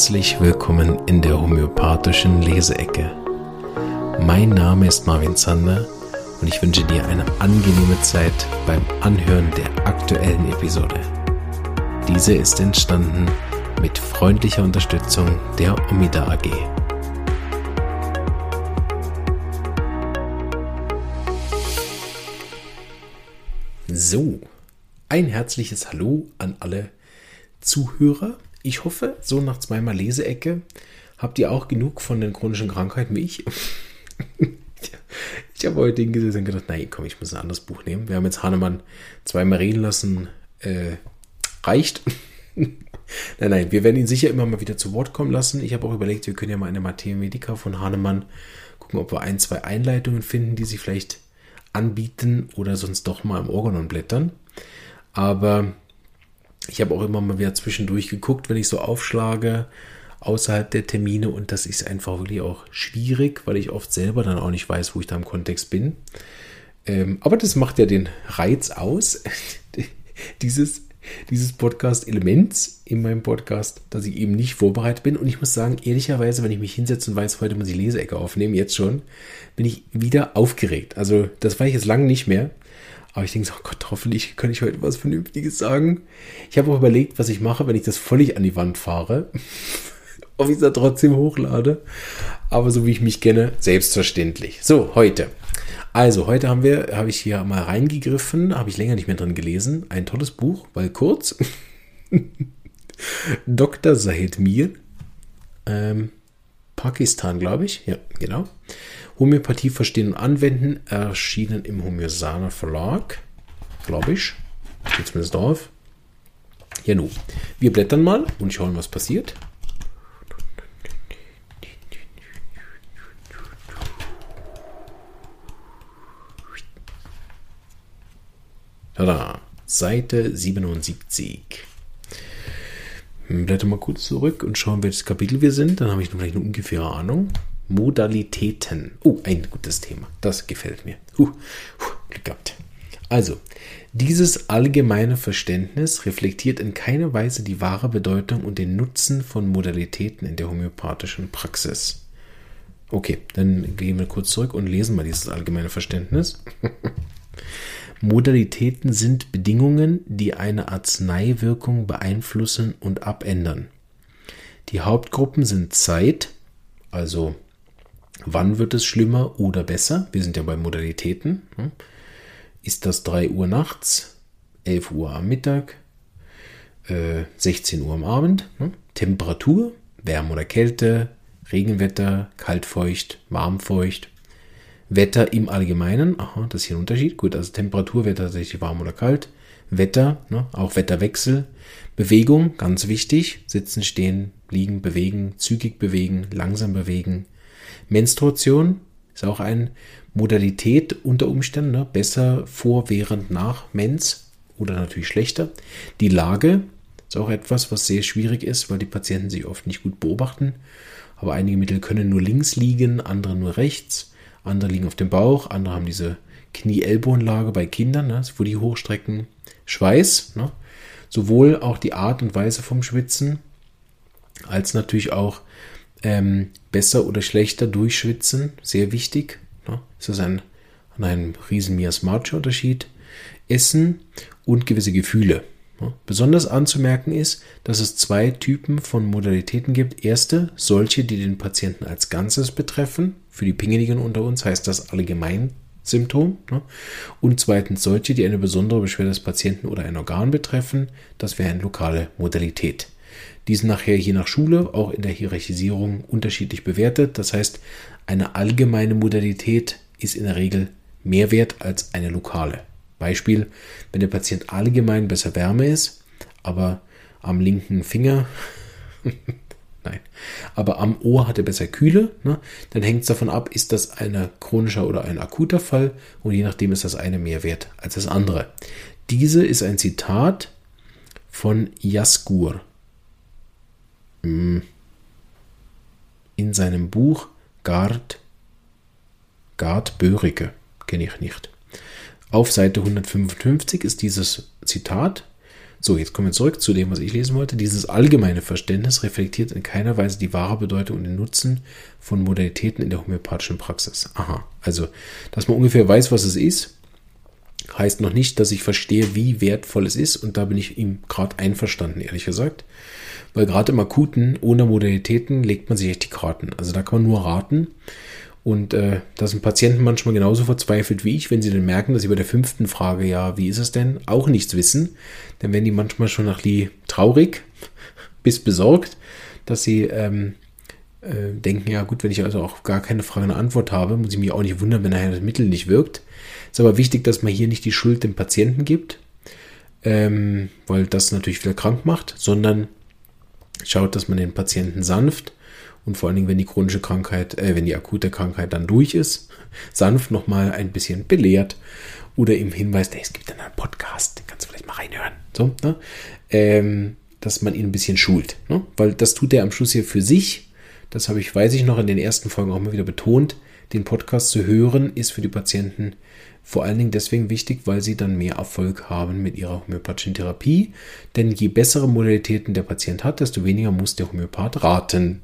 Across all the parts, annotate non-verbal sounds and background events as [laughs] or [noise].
Herzlich willkommen in der homöopathischen Leseecke. Mein Name ist Marvin Zander und ich wünsche dir eine angenehme Zeit beim Anhören der aktuellen Episode. Diese ist entstanden mit freundlicher Unterstützung der Omida AG. So, ein herzliches Hallo an alle Zuhörer ich hoffe, so nach zweimal Leseecke habt ihr auch genug von den chronischen Krankheiten wie ich. [laughs] ich habe heute hingesetzt und gedacht, nein, komm, ich muss ein anderes Buch nehmen. Wir haben jetzt Hahnemann zweimal reden lassen. Äh, reicht. [laughs] nein, nein, wir werden ihn sicher immer mal wieder zu Wort kommen lassen. Ich habe auch überlegt, wir können ja mal eine Materia Medica von Hahnemann gucken, ob wir ein, zwei Einleitungen finden, die sich vielleicht anbieten oder sonst doch mal im Organon blättern. Aber ich habe auch immer mal wieder zwischendurch geguckt, wenn ich so aufschlage außerhalb der Termine und das ist einfach wirklich auch schwierig, weil ich oft selber dann auch nicht weiß, wo ich da im Kontext bin. Ähm, aber das macht ja den Reiz aus, [laughs] dieses, dieses Podcast-Elements in meinem Podcast, dass ich eben nicht vorbereitet bin. Und ich muss sagen, ehrlicherweise, wenn ich mich hinsetze und weiß, heute muss ich Leseecke aufnehmen, jetzt schon, bin ich wieder aufgeregt. Also das war ich jetzt lange nicht mehr. Aber ich denke so, oh Gott, hoffentlich kann ich heute was Vernünftiges sagen. Ich habe auch überlegt, was ich mache, wenn ich das völlig an die Wand fahre. [laughs] Ob ich es da trotzdem hochlade. Aber so wie ich mich kenne, selbstverständlich. So, heute. Also, heute haben wir, habe ich hier mal reingegriffen, habe ich länger nicht mehr drin gelesen. Ein tolles Buch, weil kurz. [laughs] Dr. Zahid Mir. Ähm, Pakistan, glaube ich. Ja, genau. Homöopathie verstehen und anwenden, erschienen im Homöosaner Verlag, glaube ich. Steht zumindest drauf. Ja, nun. Wir blättern mal und schauen, was passiert. Tada, Seite 77. Blätter mal kurz zurück und schauen, welches Kapitel wir sind. Dann habe ich noch eine ungefähre Ahnung. Modalitäten. Oh, ein gutes Thema. Das gefällt mir. Huh, huh, Glück gehabt. Also, dieses allgemeine Verständnis reflektiert in keiner Weise die wahre Bedeutung und den Nutzen von Modalitäten in der homöopathischen Praxis. Okay, dann gehen wir kurz zurück und lesen mal dieses allgemeine Verständnis. [laughs] Modalitäten sind Bedingungen, die eine Arzneiwirkung beeinflussen und abändern. Die Hauptgruppen sind Zeit, also Wann wird es schlimmer oder besser? Wir sind ja bei Modalitäten. Hm? Ist das 3 Uhr nachts, 11 Uhr am Mittag, 16 äh, Uhr am Abend? Hm? Temperatur, Wärme oder Kälte, Regenwetter, kaltfeucht, warmfeucht. Wetter im Allgemeinen, aha, das ist hier ein Unterschied. Gut, also Temperatur wäre tatsächlich warm oder kalt. Wetter, ne, auch Wetterwechsel. Bewegung, ganz wichtig. Sitzen, stehen, liegen, bewegen, zügig bewegen, langsam bewegen. Menstruation ist auch eine Modalität unter Umständen, ne? besser vor, während, nach Mens oder natürlich schlechter. Die Lage ist auch etwas, was sehr schwierig ist, weil die Patienten sich oft nicht gut beobachten. Aber einige Mittel können nur links liegen, andere nur rechts, andere liegen auf dem Bauch, andere haben diese Knie-Ellbogenlage bei Kindern, ne? wo die hochstrecken. Schweiß, ne? sowohl auch die Art und Weise vom Schwitzen, als natürlich auch ähm, besser oder schlechter durchschwitzen, sehr wichtig. Ne? Ist das ein, an einem riesen Miasmatischer-Unterschied? Essen und gewisse Gefühle. Ne? Besonders anzumerken ist, dass es zwei Typen von Modalitäten gibt. Erste, solche, die den Patienten als Ganzes betreffen. Für die Pingeligen unter uns heißt das allgemein Symptom. Ne? Und zweitens solche, die eine besondere Beschwerde des Patienten oder ein Organ betreffen. Das wäre eine lokale Modalität. Die sind nachher je nach Schule auch in der Hierarchisierung unterschiedlich bewertet. Das heißt, eine allgemeine Modalität ist in der Regel mehr wert als eine lokale. Beispiel, wenn der Patient allgemein besser Wärme ist, aber am linken Finger, [laughs] nein, aber am Ohr hat er besser Kühle, ne, dann hängt es davon ab, ist das ein chronischer oder ein akuter Fall und je nachdem ist das eine mehr wert als das andere. Diese ist ein Zitat von Jaskur. Mm. in seinem Buch Gard, Gard Börige, kenne ich nicht. Auf Seite 155 ist dieses Zitat. So, jetzt kommen wir zurück zu dem, was ich lesen wollte. Dieses allgemeine Verständnis reflektiert in keiner Weise die wahre Bedeutung und den Nutzen von Modalitäten in der homöopathischen Praxis. Aha, also, dass man ungefähr weiß, was es ist, heißt noch nicht, dass ich verstehe, wie wertvoll es ist. Und da bin ich ihm gerade einverstanden, ehrlich gesagt. Weil gerade im Akuten, ohne Modalitäten, legt man sich echt die Karten. Also da kann man nur raten. Und äh, da sind Patienten manchmal genauso verzweifelt wie ich, wenn sie dann merken, dass sie bei der fünften Frage, ja, wie ist es denn, auch nichts wissen. Dann werden die manchmal schon nach Lee traurig [laughs] bis besorgt, dass sie ähm, äh, denken, ja gut, wenn ich also auch gar keine Frage eine Antwort habe, muss ich mich auch nicht wundern, wenn nachher das Mittel nicht wirkt. Ist aber wichtig, dass man hier nicht die Schuld dem Patienten gibt, ähm, weil das natürlich wieder krank macht, sondern schaut, dass man den Patienten sanft und vor allen Dingen, wenn die chronische Krankheit, äh, wenn die akute Krankheit dann durch ist, sanft nochmal ein bisschen belehrt oder ihm hinweist, hey, es gibt einen Podcast, den kannst du vielleicht mal reinhören. So, ne? ähm, dass man ihn ein bisschen schult. Ne? Weil das tut er am Schluss hier für sich. Das habe ich, weiß ich noch, in den ersten Folgen auch mal wieder betont. Den Podcast zu hören ist für die Patienten vor allen Dingen deswegen wichtig, weil sie dann mehr Erfolg haben mit ihrer homöopathischen Therapie. Denn je bessere Modalitäten der Patient hat, desto weniger muss der Homöopath raten.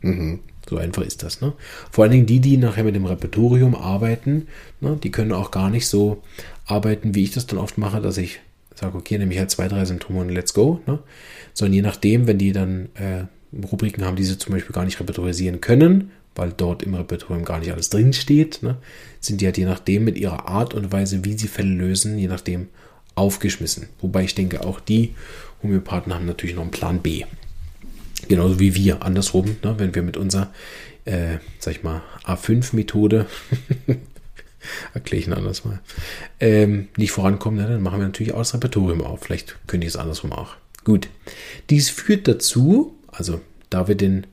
Mhm. So einfach ist das. Ne? Vor allen Dingen die, die nachher mit dem Repertorium arbeiten, ne, die können auch gar nicht so arbeiten, wie ich das dann oft mache, dass ich sage, okay, nehme ich halt zwei, drei Symptome und let's go. Ne? Sondern je nachdem, wenn die dann äh, Rubriken haben, die sie zum Beispiel gar nicht repertorisieren können, weil dort im Repertorium gar nicht alles drinsteht, ne, sind die halt je nachdem mit ihrer Art und Weise, wie sie Fälle lösen, je nachdem aufgeschmissen. Wobei ich denke, auch die Homöopathen haben natürlich noch einen Plan B. Genauso wie wir, andersrum, ne, wenn wir mit unserer, äh, sag ich mal, A5-Methode, [laughs] erkläre ich ihn anders mal, ähm, nicht vorankommen, ne, dann machen wir natürlich auch das Repertorium auf. Vielleicht könnte ich es andersrum auch. Gut. Dies führt dazu, also da wir den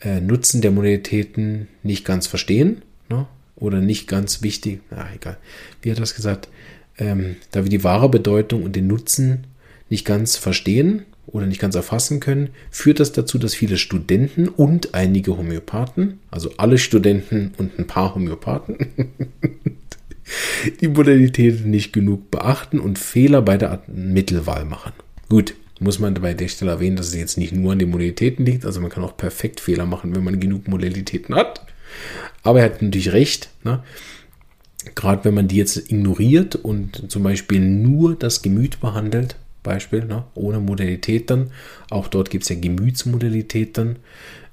äh, Nutzen der Modalitäten nicht ganz verstehen ne, oder nicht ganz wichtig, na egal, wie hat das gesagt, ähm, da wir die wahre Bedeutung und den Nutzen nicht ganz verstehen, oder nicht ganz erfassen können, führt das dazu, dass viele Studenten und einige Homöopathen, also alle Studenten und ein paar Homöopathen, [laughs] die Modalitäten nicht genug beachten und Fehler bei der Mittelwahl machen. Gut, muss man bei der Stelle erwähnen, dass es jetzt nicht nur an den Modalitäten liegt, also man kann auch perfekt Fehler machen, wenn man genug Modalitäten hat. Aber er hat natürlich recht, ne? gerade wenn man die jetzt ignoriert und zum Beispiel nur das Gemüt behandelt, Beispiel, ne? ohne Modalität dann. Auch dort gibt es ja Gemütsmodalität dann.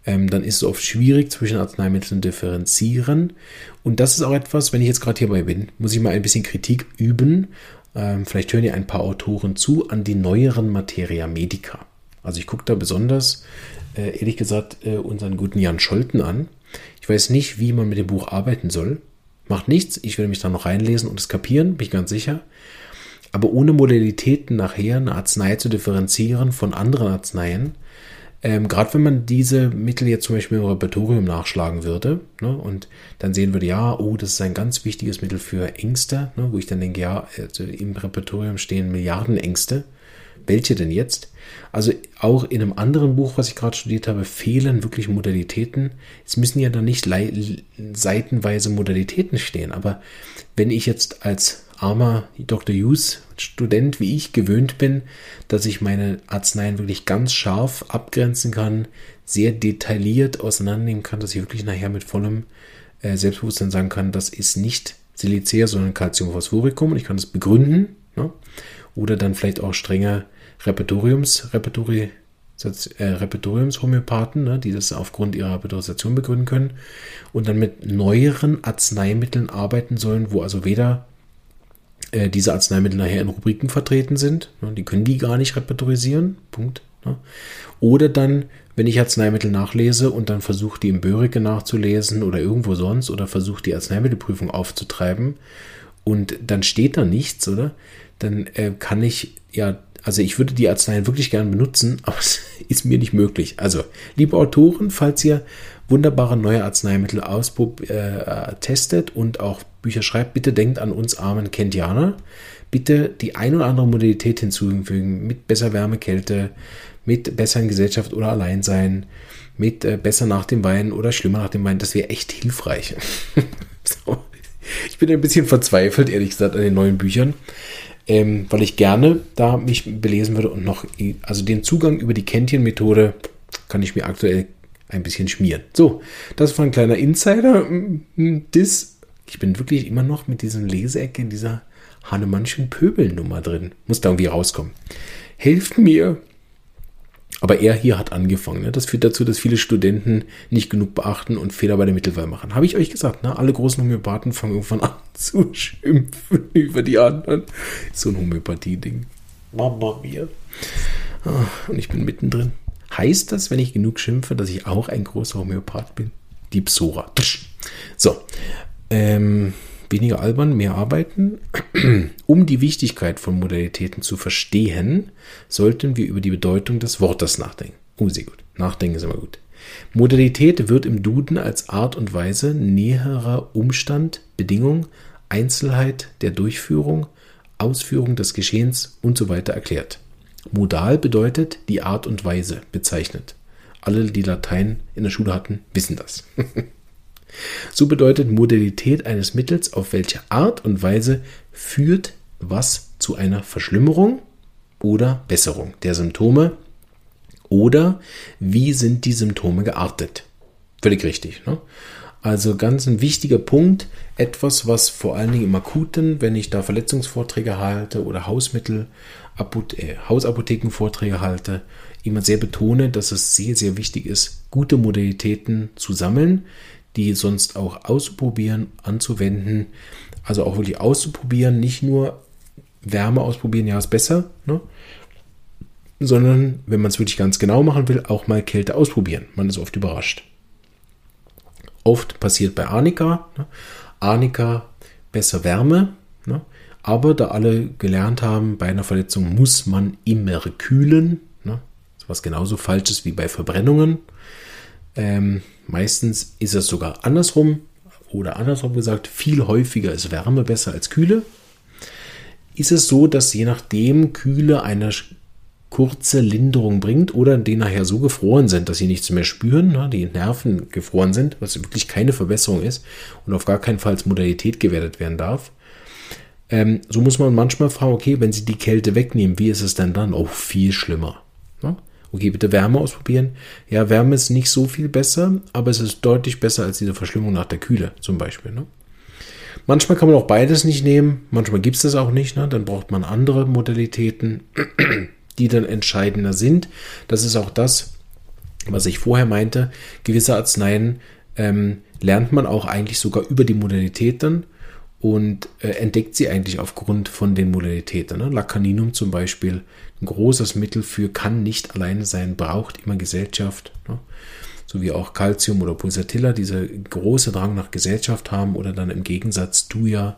Ähm, dann ist es oft schwierig, zwischen Arzneimitteln differenzieren. Und das ist auch etwas, wenn ich jetzt gerade hierbei bin, muss ich mal ein bisschen Kritik üben. Ähm, vielleicht hören ja ein paar Autoren zu an die neueren Materia Medica. Also ich gucke da besonders, äh, ehrlich gesagt, äh, unseren guten Jan Scholten an. Ich weiß nicht, wie man mit dem Buch arbeiten soll. Macht nichts, ich werde mich da noch reinlesen und es kapieren, bin ich ganz sicher aber ohne Modalitäten nachher eine Arznei zu differenzieren von anderen Arzneien, ähm, gerade wenn man diese Mittel jetzt zum Beispiel im Repertorium nachschlagen würde ne, und dann sehen würde, ja, oh, das ist ein ganz wichtiges Mittel für Ängste, ne, wo ich dann denke, ja, also im Repertorium stehen Milliarden Ängste. Welche denn jetzt? Also auch in einem anderen Buch, was ich gerade studiert habe, fehlen wirklich Modalitäten. Es müssen ja dann nicht seitenweise Modalitäten stehen, aber wenn ich jetzt als armer Dr. Hughes Student wie ich gewöhnt bin, dass ich meine Arzneien wirklich ganz scharf abgrenzen kann, sehr detailliert auseinandernehmen kann, dass ich wirklich nachher mit vollem äh, Selbstbewusstsein sagen kann, das ist nicht Silicea, sondern Calcium phosphoricum und ich kann das begründen. Ne? Oder dann vielleicht auch strenge Repertoriums, Repertori, äh, Repertoriumshomöopathen, ne, die das aufgrund ihrer Repertorisation begründen können und dann mit neueren Arzneimitteln arbeiten sollen, wo also weder äh, diese Arzneimittel nachher in Rubriken vertreten sind. Ne, die können die gar nicht repertorisieren. Punkt. Ne. Oder dann, wenn ich Arzneimittel nachlese und dann versuche, die im Börike nachzulesen oder irgendwo sonst oder versuche, die Arzneimittelprüfung aufzutreiben und dann steht da nichts, oder? Dann äh, kann ich ja also ich würde die Arzneien wirklich gerne benutzen, [laughs] aber es ist mir nicht möglich. Also, liebe Autoren, falls ihr wunderbare neue Arzneimittel austestet äh, und auch Bücher schreibt, bitte denkt an uns armen Kentianer. Bitte die ein oder andere Modalität hinzufügen mit besser Wärme, Kälte, mit besseren Gesellschaft oder Alleinsein, mit äh, besser nach dem Wein oder schlimmer nach dem Wein. Das wäre echt hilfreich. [laughs] so. Ich bin ein bisschen verzweifelt, ehrlich gesagt, an den neuen Büchern. ähm, weil ich gerne da mich belesen würde und noch, also den Zugang über die Kentien-Methode kann ich mir aktuell ein bisschen schmieren. So, das war ein kleiner Insider. Das, ich bin wirklich immer noch mit diesen Leseecke in dieser Hannemannschen Pöbelnummer drin. Muss da irgendwie rauskommen. Helft mir, aber er hier hat angefangen. Ne? Das führt dazu, dass viele Studenten nicht genug beachten und Fehler bei der Mittelwahl machen. Habe ich euch gesagt, ne? alle großen Homöopathen fangen irgendwann an [laughs] zu schimpfen über die anderen. So ein Homöopathie-Ding. Mama mir. Ah, und ich bin mittendrin. Heißt das, wenn ich genug schimpfe, dass ich auch ein großer Homöopath bin? Die Psora. So. Ähm, weniger albern, mehr arbeiten. [clears throat] Um die Wichtigkeit von Modalitäten zu verstehen, sollten wir über die Bedeutung des Wortes nachdenken. Oh, sehr gut. Nachdenken ist immer gut. Modalität wird im Duden als Art und Weise, näherer Umstand, Bedingung, Einzelheit der Durchführung, Ausführung des Geschehens und so weiter erklärt. Modal bedeutet die Art und Weise bezeichnet. Alle, die Latein in der Schule hatten, wissen das. [laughs] So bedeutet Modalität eines Mittels, auf welche Art und Weise führt was zu einer Verschlimmerung oder Besserung der Symptome oder wie sind die Symptome geartet. Völlig richtig. Ne? Also ganz ein wichtiger Punkt, etwas, was vor allen Dingen im Akuten, wenn ich da Verletzungsvorträge halte oder Hausmittel, äh, Hausapothekenvorträge halte, immer sehr betone, dass es sehr, sehr wichtig ist, gute Modalitäten zu sammeln, die sonst auch auszuprobieren, anzuwenden. Also auch wirklich auszuprobieren, nicht nur Wärme ausprobieren, ja, ist besser, ne? sondern wenn man es wirklich ganz genau machen will, auch mal Kälte ausprobieren. Man ist oft überrascht. Oft passiert bei Arnika, ne? Arnika besser Wärme? Aber da alle gelernt haben, bei einer Verletzung muss man immer kühlen, ne? was genauso falsch ist wie bei Verbrennungen. Ähm, meistens ist es sogar andersrum oder andersrum gesagt, viel häufiger ist Wärme besser als Kühle. Ist es so, dass je nachdem Kühle eine kurze Linderung bringt oder die nachher so gefroren sind, dass sie nichts mehr spüren, ne, die Nerven gefroren sind, was wirklich keine Verbesserung ist und auf gar keinen Fall als Modalität gewertet werden darf. Ähm, so muss man manchmal fragen, okay, wenn sie die Kälte wegnehmen, wie ist es denn dann? Oh, viel schlimmer. Ne? Okay, bitte Wärme ausprobieren. Ja, Wärme ist nicht so viel besser, aber es ist deutlich besser als diese Verschlimmung nach der Kühle zum Beispiel. Ne? Manchmal kann man auch beides nicht nehmen, manchmal gibt es das auch nicht. Ne? Dann braucht man andere Modalitäten, [clears throat] die dann entscheidender sind. Das ist auch das, was ich vorher meinte. Gewisse Arzneien ähm, lernt man auch eigentlich sogar über die Modalitäten und äh, entdeckt sie eigentlich aufgrund von den Modalitäten. Ne? Lacaninum zum Beispiel, ein großes Mittel für kann nicht alleine sein, braucht immer Gesellschaft. Ne? So wie auch Calcium oder Pulsatilla diese große Drang nach Gesellschaft haben oder dann im Gegensatz Duja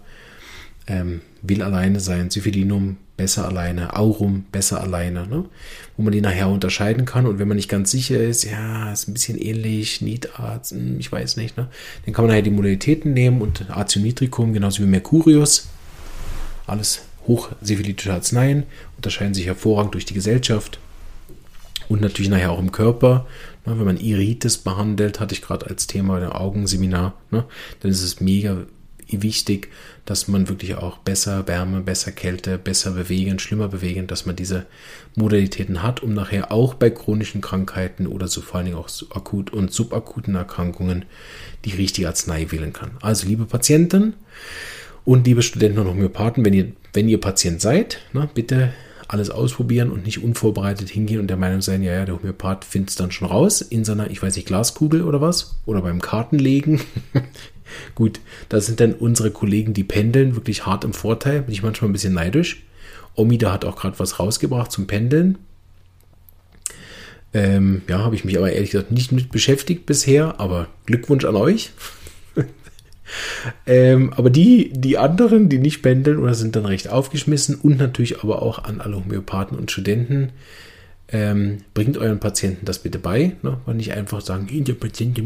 ähm, will alleine sein, Syphilinum besser alleine, Aurum besser alleine, ne? wo man die nachher unterscheiden kann. Und wenn man nicht ganz sicher ist, ja, ist ein bisschen ähnlich, Nitarzt, hm, ich weiß nicht, ne? dann kann man nachher die Modalitäten nehmen und Acinitricum, genauso wie Mercurius, alles hochsyphilitische Arzneien, unterscheiden sich hervorragend durch die Gesellschaft und natürlich nachher auch im Körper. Ne? Wenn man Iritis behandelt, hatte ich gerade als Thema der Augenseminar, ne? dann ist es mega wichtig, dass man wirklich auch besser Wärme, besser Kälte, besser bewegen, schlimmer bewegen, dass man diese Modalitäten hat, um nachher auch bei chronischen Krankheiten oder so vor allen Dingen auch akut und subakuten Erkrankungen die richtige Arznei wählen kann. Also liebe Patienten und liebe Studenten und Homöopathen, wenn ihr, wenn ihr Patient seid, ne, bitte alles ausprobieren und nicht unvorbereitet hingehen und der Meinung sein, ja, ja, der Homöopath findet es dann schon raus in seiner, ich weiß nicht, Glaskugel oder was, oder beim Kartenlegen. [laughs] Gut, da sind dann unsere Kollegen, die pendeln, wirklich hart im Vorteil. Bin ich manchmal ein bisschen neidisch. Omida hat auch gerade was rausgebracht zum Pendeln. Ähm, ja, habe ich mich aber ehrlich gesagt nicht mit beschäftigt bisher, aber Glückwunsch an euch. [laughs] ähm, aber die, die anderen, die nicht pendeln oder sind dann recht aufgeschmissen und natürlich aber auch an alle Homöopathen und Studenten, ähm, bringt euren Patienten das bitte bei. Ne? Und nicht einfach sagen, der Patient,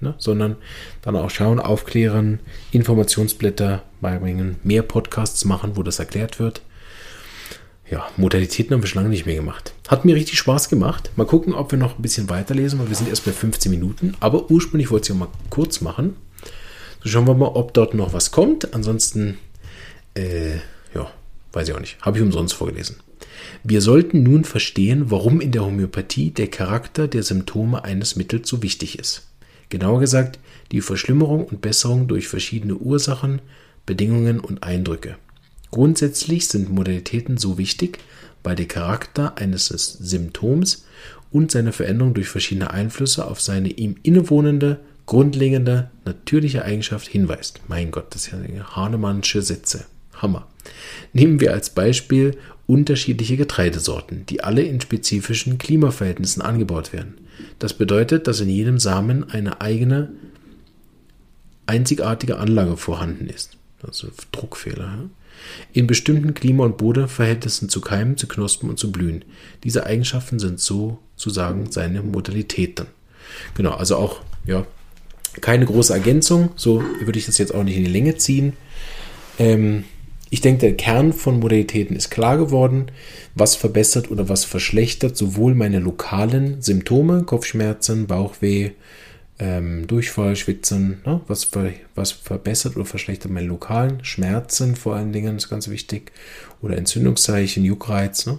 ne? sondern dann auch schauen, aufklären, Informationsblätter beibringen, mehr Podcasts machen, wo das erklärt wird. Ja, Modalitäten haben wir schon lange nicht mehr gemacht. Hat mir richtig Spaß gemacht. Mal gucken, ob wir noch ein bisschen weiterlesen, weil wir sind erst bei 15 Minuten. Aber ursprünglich wollte ich es ja mal kurz machen. So schauen wir mal, ob dort noch was kommt. Ansonsten, äh, ja, Weiß ich auch nicht. Habe ich umsonst vorgelesen. Wir sollten nun verstehen, warum in der Homöopathie der Charakter der Symptome eines Mittels so wichtig ist. Genauer gesagt, die Verschlimmerung und Besserung durch verschiedene Ursachen, Bedingungen und Eindrücke. Grundsätzlich sind Modalitäten so wichtig, weil der Charakter eines Symptoms und seine Veränderung durch verschiedene Einflüsse auf seine ihm innewohnende, grundlegende, natürliche Eigenschaft hinweist. Mein Gott, das ist ja Hahnemannsche Sätze. Hammer. Nehmen wir als Beispiel unterschiedliche Getreidesorten, die alle in spezifischen Klimaverhältnissen angebaut werden. Das bedeutet, dass in jedem Samen eine eigene, einzigartige Anlage vorhanden ist. Also Druckfehler. In bestimmten Klima- und Bodenverhältnissen zu keimen, zu knospen und zu blühen. Diese Eigenschaften sind sozusagen seine Modalitäten. Genau, also auch, ja, keine große Ergänzung. So würde ich das jetzt auch nicht in die Länge ziehen. Ähm, ich denke, der Kern von Modalitäten ist klar geworden. Was verbessert oder was verschlechtert sowohl meine lokalen Symptome, Kopfschmerzen, Bauchweh, ähm, Durchfall, Schwitzen, ne? was, was verbessert oder verschlechtert meine lokalen Schmerzen vor allen Dingen, ist ganz wichtig, oder Entzündungszeichen, Juckreiz. Ne?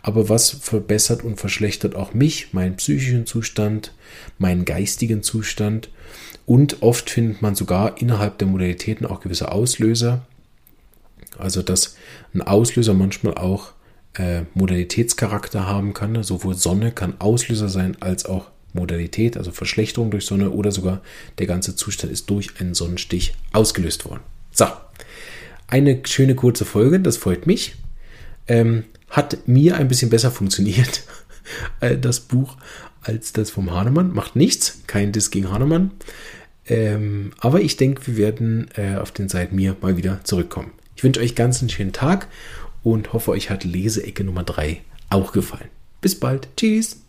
Aber was verbessert und verschlechtert auch mich, meinen psychischen Zustand, meinen geistigen Zustand und oft findet man sogar innerhalb der Modalitäten auch gewisse Auslöser, also, dass ein Auslöser manchmal auch äh, Modalitätscharakter haben kann. Sowohl Sonne kann Auslöser sein als auch Modalität, also Verschlechterung durch Sonne oder sogar der ganze Zustand ist durch einen Sonnenstich ausgelöst worden. So, eine schöne kurze Folge, das freut mich. Ähm, hat mir ein bisschen besser funktioniert, [laughs] äh, das Buch, als das vom Hahnemann. Macht nichts, kein Diss gegen Hahnemann. Ähm, aber ich denke, wir werden äh, auf den Seiten mir mal wieder zurückkommen. Ich wünsche euch ganz einen schönen Tag und hoffe, euch hat Leseecke Nummer 3 auch gefallen. Bis bald. Tschüss.